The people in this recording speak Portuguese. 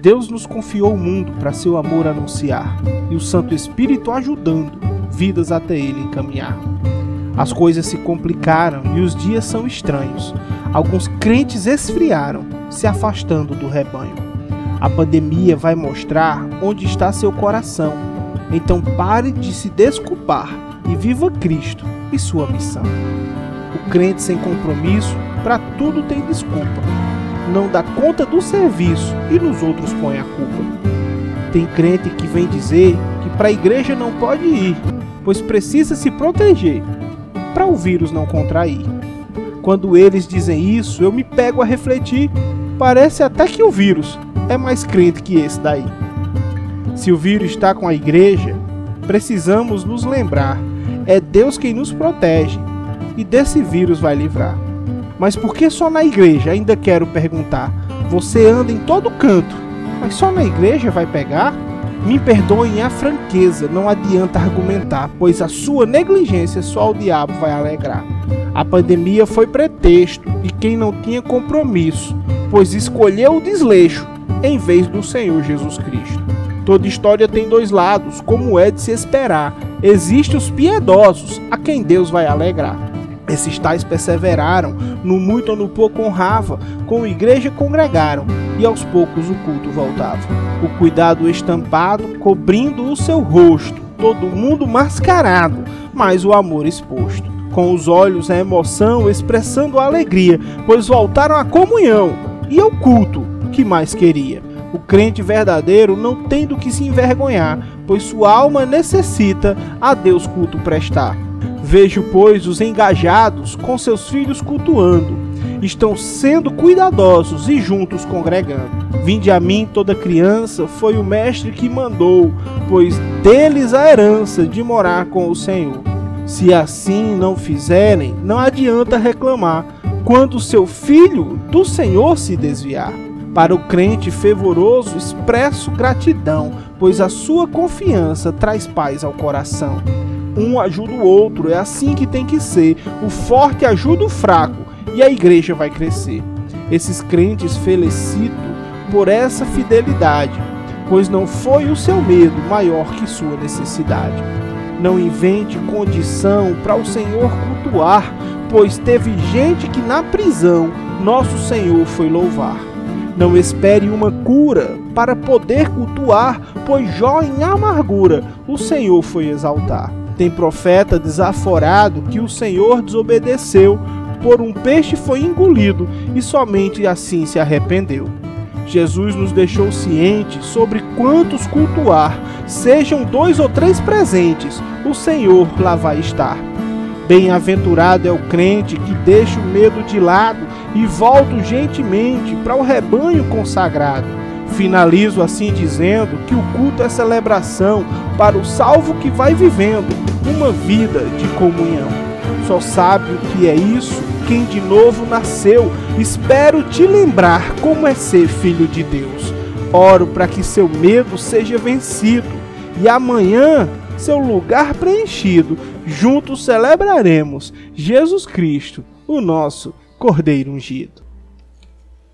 Deus nos confiou o mundo para seu amor anunciar e o Santo Espírito ajudando vidas até ele encaminhar. As coisas se complicaram e os dias são estranhos. Alguns crentes esfriaram, se afastando do rebanho. A pandemia vai mostrar onde está seu coração. Então pare de se desculpar e viva Cristo e sua missão. O crente sem compromisso, para tudo tem desculpa. Não dá conta do serviço e nos outros põe a culpa. Tem crente que vem dizer que para a igreja não pode ir, pois precisa se proteger para o vírus não contrair. Quando eles dizem isso, eu me pego a refletir. Parece até que o vírus é mais crente que esse daí. Se o vírus está com a igreja, precisamos nos lembrar: é Deus quem nos protege e desse vírus vai livrar. Mas por que só na igreja? Ainda quero perguntar. Você anda em todo canto, mas só na igreja vai pegar? Me perdoem a franqueza, não adianta argumentar, pois a sua negligência só o diabo vai alegrar. A pandemia foi pretexto e quem não tinha compromisso, pois escolheu o desleixo em vez do Senhor Jesus Cristo. Toda história tem dois lados, como é de se esperar. Existem os piedosos, a quem Deus vai alegrar. Esses tais perseveraram, no muito ou no pouco honrava, com a igreja congregaram, e aos poucos o culto voltava. O cuidado estampado, cobrindo o seu rosto, todo mundo mascarado, mas o amor exposto. Com os olhos a emoção, expressando a alegria, pois voltaram à comunhão e ao culto que mais queria. O crente verdadeiro não tem do que se envergonhar, pois sua alma necessita a Deus culto prestar. Vejo, pois, os engajados com seus filhos cultuando, estão sendo cuidadosos e juntos congregando. Vinde a mim toda criança, foi o mestre que mandou, pois deles a herança de morar com o Senhor. Se assim não fizerem, não adianta reclamar, quando seu filho do Senhor se desviar. Para o crente fervoroso, expresso gratidão, pois a sua confiança traz paz ao coração um ajuda o outro, é assim que tem que ser. O forte ajuda o fraco e a igreja vai crescer. Esses crentes felicito por essa fidelidade, pois não foi o seu medo maior que sua necessidade. Não invente condição para o Senhor cultuar, pois teve gente que na prisão nosso Senhor foi louvar. Não espere uma cura para poder cultuar, pois Jó em amargura o Senhor foi exaltar. Tem profeta desaforado que o Senhor desobedeceu, por um peixe foi engolido e somente assim se arrependeu. Jesus nos deixou cientes sobre quantos cultuar, sejam dois ou três presentes, o Senhor lá vai estar. Bem-aventurado é o crente que deixa o medo de lado e volta gentilmente para o rebanho consagrado Finalizo assim dizendo que o culto é celebração para o salvo que vai vivendo uma vida de comunhão. Só sabe o que é isso quem de novo nasceu. Espero te lembrar como é ser filho de Deus. Oro para que seu medo seja vencido e amanhã seu lugar preenchido. Juntos celebraremos Jesus Cristo, o nosso Cordeiro ungido.